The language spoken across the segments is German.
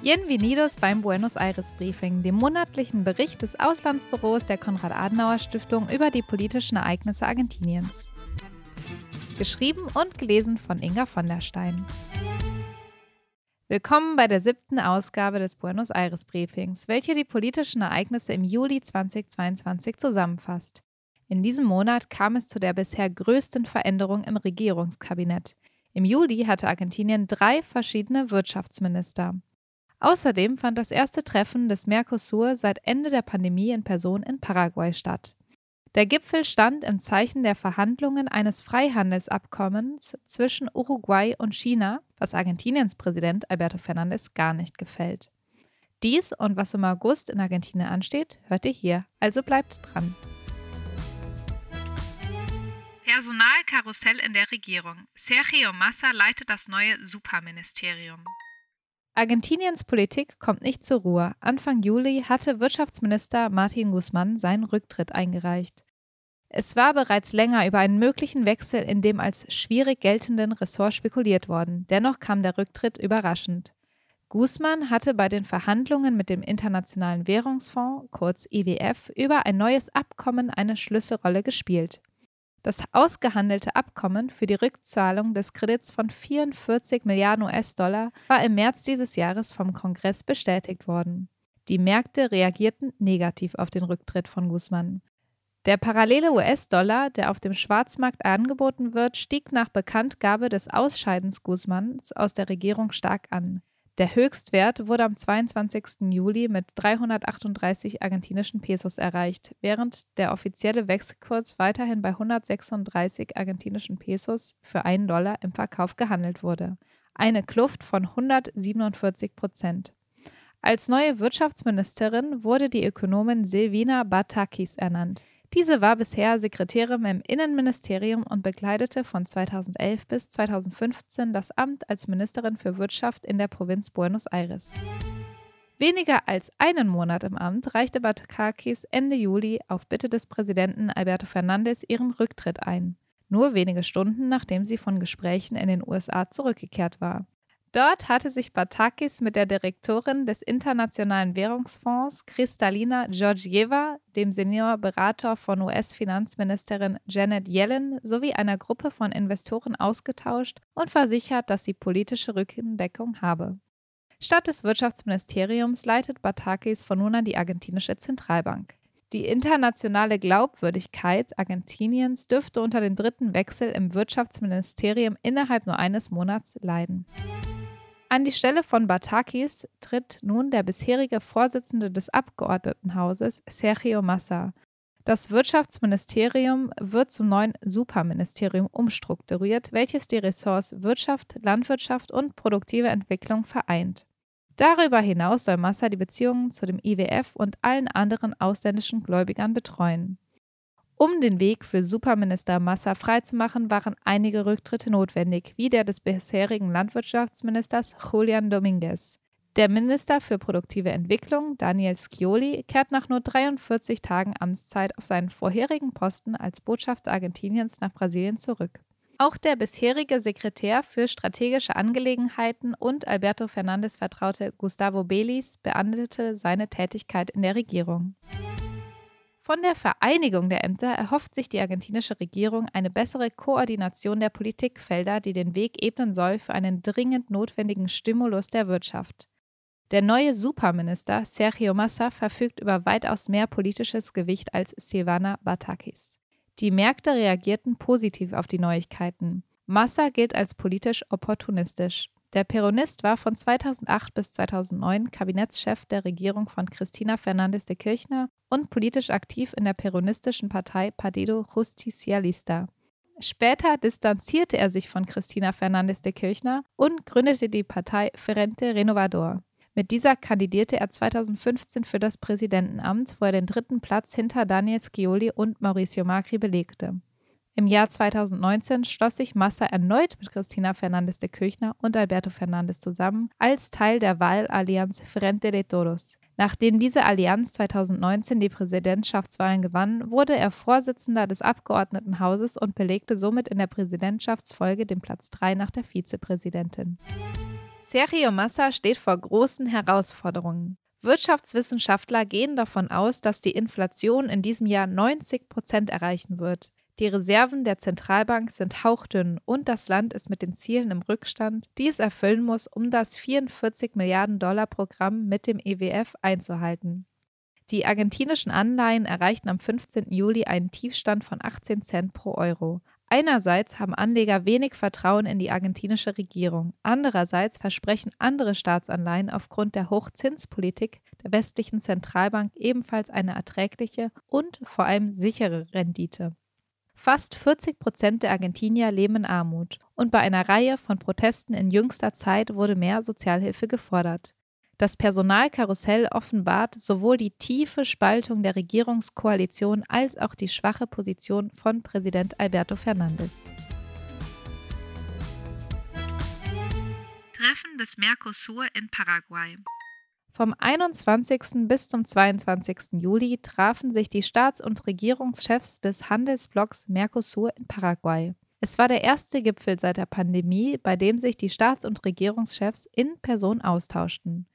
Bienvenidos beim Buenos Aires Briefing, dem monatlichen Bericht des Auslandsbüros der Konrad-Adenauer-Stiftung über die politischen Ereignisse Argentiniens. Geschrieben und gelesen von Inga von der Stein. Willkommen bei der siebten Ausgabe des Buenos Aires Briefings, welche die politischen Ereignisse im Juli 2022 zusammenfasst. In diesem Monat kam es zu der bisher größten Veränderung im Regierungskabinett. Im Juli hatte Argentinien drei verschiedene Wirtschaftsminister. Außerdem fand das erste Treffen des Mercosur seit Ende der Pandemie in Person in Paraguay statt. Der Gipfel stand im Zeichen der Verhandlungen eines Freihandelsabkommens zwischen Uruguay und China, was Argentiniens Präsident Alberto Fernandez gar nicht gefällt. Dies und was im August in Argentinien ansteht, hört ihr hier, also bleibt dran. Personalkarussell in der Regierung. Sergio Massa leitet das neue Superministerium. Argentiniens Politik kommt nicht zur Ruhe. Anfang Juli hatte Wirtschaftsminister Martin Guzmán seinen Rücktritt eingereicht. Es war bereits länger über einen möglichen Wechsel in dem als schwierig geltenden Ressort spekuliert worden. Dennoch kam der Rücktritt überraschend. Guzman hatte bei den Verhandlungen mit dem Internationalen Währungsfonds, kurz IWF, über ein neues Abkommen eine Schlüsselrolle gespielt. Das ausgehandelte Abkommen für die Rückzahlung des Kredits von 44 Milliarden US-Dollar war im März dieses Jahres vom Kongress bestätigt worden. Die Märkte reagierten negativ auf den Rücktritt von Guzman. Der parallele US-Dollar, der auf dem Schwarzmarkt angeboten wird, stieg nach Bekanntgabe des Ausscheidens Guzmans aus der Regierung stark an. Der Höchstwert wurde am 22. Juli mit 338 argentinischen Pesos erreicht, während der offizielle Wechselkurs weiterhin bei 136 argentinischen Pesos für einen Dollar im Verkauf gehandelt wurde. Eine Kluft von 147 Prozent. Als neue Wirtschaftsministerin wurde die Ökonomin Silvina Batakis ernannt. Diese war bisher Sekretärin im Innenministerium und bekleidete von 2011 bis 2015 das Amt als Ministerin für Wirtschaft in der Provinz Buenos Aires. Weniger als einen Monat im Amt reichte Batakakis Ende Juli auf Bitte des Präsidenten Alberto Fernandez ihren Rücktritt ein. Nur wenige Stunden nachdem sie von Gesprächen in den USA zurückgekehrt war. Dort hatte sich Batakis mit der Direktorin des Internationalen Währungsfonds, Kristalina Georgieva, dem Seniorberater von US-Finanzministerin Janet Yellen sowie einer Gruppe von Investoren ausgetauscht und versichert, dass sie politische Rückendeckung habe. Statt des Wirtschaftsministeriums leitet Batakis von nun an die argentinische Zentralbank. Die internationale Glaubwürdigkeit Argentiniens dürfte unter dem dritten Wechsel im Wirtschaftsministerium innerhalb nur eines Monats leiden. An die Stelle von Batakis tritt nun der bisherige Vorsitzende des Abgeordnetenhauses, Sergio Massa. Das Wirtschaftsministerium wird zum neuen Superministerium umstrukturiert, welches die Ressorts Wirtschaft, Landwirtschaft und produktive Entwicklung vereint. Darüber hinaus soll Massa die Beziehungen zu dem IWF und allen anderen ausländischen Gläubigern betreuen. Um den Weg für Superminister Massa freizumachen, waren einige Rücktritte notwendig, wie der des bisherigen Landwirtschaftsministers Julian Dominguez. Der Minister für produktive Entwicklung, Daniel Scioli, kehrt nach nur 43 Tagen Amtszeit auf seinen vorherigen Posten als Botschafter Argentiniens nach Brasilien zurück. Auch der bisherige Sekretär für strategische Angelegenheiten und Alberto Fernandes Vertraute Gustavo Belis beendete seine Tätigkeit in der Regierung. Von der Vereinigung der Ämter erhofft sich die argentinische Regierung eine bessere Koordination der Politikfelder, die den Weg ebnen soll für einen dringend notwendigen Stimulus der Wirtschaft. Der neue Superminister Sergio Massa verfügt über weitaus mehr politisches Gewicht als Silvana Batakis. Die Märkte reagierten positiv auf die Neuigkeiten. Massa gilt als politisch opportunistisch. Der Peronist war von 2008 bis 2009 Kabinettschef der Regierung von Cristina Fernández de Kirchner und politisch aktiv in der peronistischen Partei Partido Justicialista. Später distanzierte er sich von Cristina Fernández de Kirchner und gründete die Partei Frente Renovador. Mit dieser kandidierte er 2015 für das Präsidentenamt, wo er den dritten Platz hinter Daniel Scioli und Mauricio Macri belegte. Im Jahr 2019 schloss sich Massa erneut mit Cristina Fernández de Kirchner und Alberto Fernández zusammen als Teil der Wahlallianz Frente de Todos. Nachdem diese Allianz 2019 die Präsidentschaftswahlen gewann, wurde er Vorsitzender des Abgeordnetenhauses und belegte somit in der Präsidentschaftsfolge den Platz 3 nach der Vizepräsidentin. Sergio Massa steht vor großen Herausforderungen. Wirtschaftswissenschaftler gehen davon aus, dass die Inflation in diesem Jahr 90 Prozent erreichen wird. Die Reserven der Zentralbank sind hauchdünn und das Land ist mit den Zielen im Rückstand, die es erfüllen muss, um das 44 Milliarden Dollar Programm mit dem EWF einzuhalten. Die argentinischen Anleihen erreichten am 15. Juli einen Tiefstand von 18 Cent pro Euro. Einerseits haben Anleger wenig Vertrauen in die argentinische Regierung, andererseits versprechen andere Staatsanleihen aufgrund der Hochzinspolitik der westlichen Zentralbank ebenfalls eine erträgliche und vor allem sichere Rendite. Fast 40 Prozent der Argentinier leben in Armut und bei einer Reihe von Protesten in jüngster Zeit wurde mehr Sozialhilfe gefordert. Das Personalkarussell offenbart sowohl die tiefe Spaltung der Regierungskoalition als auch die schwache Position von Präsident Alberto Fernandes. Treffen des Mercosur in Paraguay. Vom 21. bis zum 22. Juli trafen sich die Staats- und Regierungschefs des Handelsblocks Mercosur in Paraguay. Es war der erste Gipfel seit der Pandemie, bei dem sich die Staats- und Regierungschefs in Person austauschten.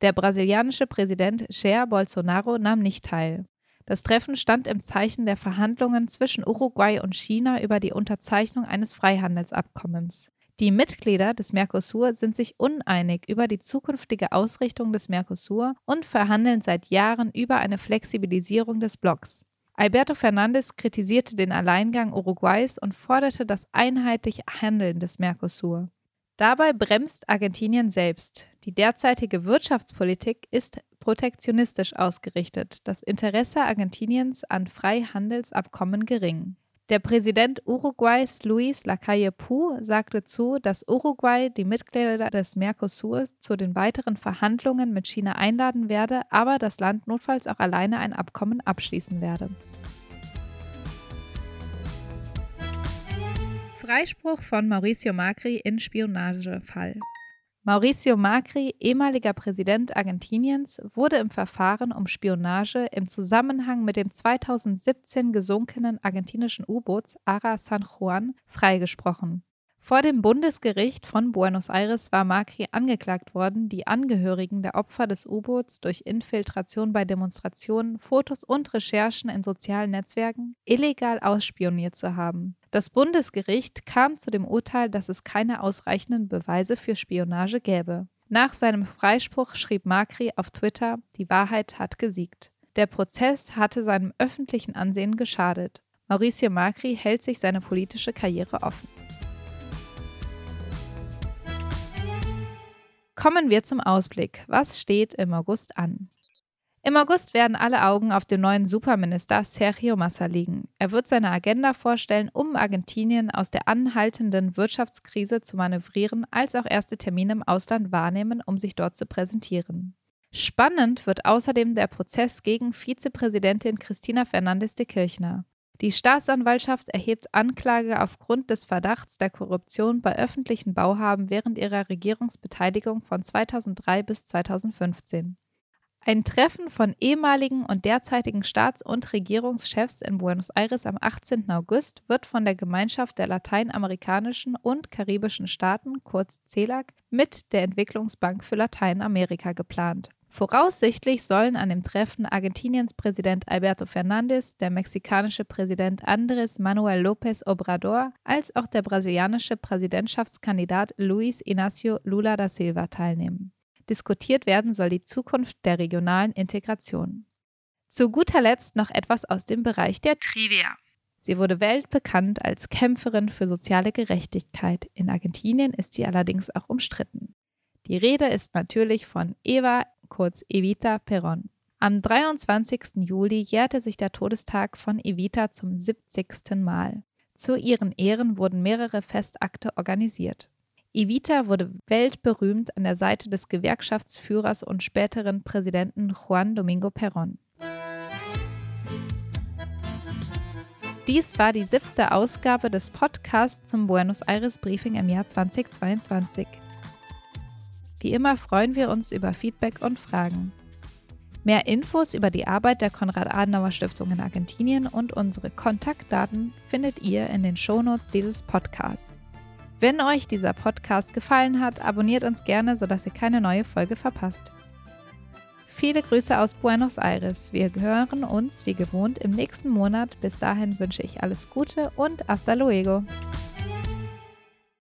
Der brasilianische Präsident Jair Bolsonaro nahm nicht teil. Das Treffen stand im Zeichen der Verhandlungen zwischen Uruguay und China über die Unterzeichnung eines Freihandelsabkommens. Die Mitglieder des Mercosur sind sich uneinig über die zukünftige Ausrichtung des Mercosur und verhandeln seit Jahren über eine Flexibilisierung des Blocks. Alberto Fernandes kritisierte den Alleingang Uruguays und forderte das einheitliche Handeln des Mercosur. Dabei bremst Argentinien selbst. Die derzeitige Wirtschaftspolitik ist protektionistisch ausgerichtet, das Interesse Argentiniens an Freihandelsabkommen gering. Der Präsident Uruguays Luis Lacalle Pou sagte zu, dass Uruguay die Mitglieder des Mercosur zu den weiteren Verhandlungen mit China einladen werde, aber das Land notfalls auch alleine ein Abkommen abschließen werde. Freispruch von Mauricio Macri in Spionagefall. Mauricio Macri, ehemaliger Präsident Argentiniens, wurde im Verfahren um Spionage im Zusammenhang mit dem 2017 gesunkenen argentinischen U-Boots Ara San Juan freigesprochen. Vor dem Bundesgericht von Buenos Aires war Macri angeklagt worden, die Angehörigen der Opfer des U-Boots durch Infiltration bei Demonstrationen, Fotos und Recherchen in sozialen Netzwerken illegal ausspioniert zu haben. Das Bundesgericht kam zu dem Urteil, dass es keine ausreichenden Beweise für Spionage gäbe. Nach seinem Freispruch schrieb Macri auf Twitter, die Wahrheit hat gesiegt. Der Prozess hatte seinem öffentlichen Ansehen geschadet. Mauricio Macri hält sich seine politische Karriere offen. Kommen wir zum Ausblick. Was steht im August an? Im August werden alle Augen auf dem neuen Superminister Sergio Massa liegen. Er wird seine Agenda vorstellen, um Argentinien aus der anhaltenden Wirtschaftskrise zu manövrieren, als auch erste Termine im Ausland wahrnehmen, um sich dort zu präsentieren. Spannend wird außerdem der Prozess gegen Vizepräsidentin Cristina Fernandez de Kirchner. Die Staatsanwaltschaft erhebt Anklage aufgrund des Verdachts der Korruption bei öffentlichen Bauhaben während ihrer Regierungsbeteiligung von 2003 bis 2015. Ein Treffen von ehemaligen und derzeitigen Staats- und Regierungschefs in Buenos Aires am 18. August wird von der Gemeinschaft der lateinamerikanischen und karibischen Staaten, kurz CELAC, mit der Entwicklungsbank für Lateinamerika geplant. Voraussichtlich sollen an dem Treffen Argentiniens Präsident Alberto Fernandez, der mexikanische Präsident Andrés Manuel López Obrador als auch der brasilianische Präsidentschaftskandidat Luis Inácio Lula da Silva teilnehmen. Diskutiert werden soll die Zukunft der regionalen Integration. Zu guter Letzt noch etwas aus dem Bereich der Trivia. Sie wurde weltbekannt als Kämpferin für soziale Gerechtigkeit. In Argentinien ist sie allerdings auch umstritten. Die Rede ist natürlich von Eva kurz Evita Perón. Am 23. Juli jährte sich der Todestag von Evita zum 70. Mal. Zu ihren Ehren wurden mehrere Festakte organisiert. Evita wurde weltberühmt an der Seite des Gewerkschaftsführers und späteren Präsidenten Juan Domingo Perón. Dies war die siebte Ausgabe des Podcasts zum Buenos Aires Briefing im Jahr 2022. Wie immer freuen wir uns über Feedback und Fragen. Mehr Infos über die Arbeit der Konrad-Adenauer-Stiftung in Argentinien und unsere Kontaktdaten findet ihr in den Shownotes dieses Podcasts. Wenn euch dieser Podcast gefallen hat, abonniert uns gerne, sodass ihr keine neue Folge verpasst. Viele Grüße aus Buenos Aires. Wir hören uns wie gewohnt im nächsten Monat. Bis dahin wünsche ich alles Gute und hasta luego.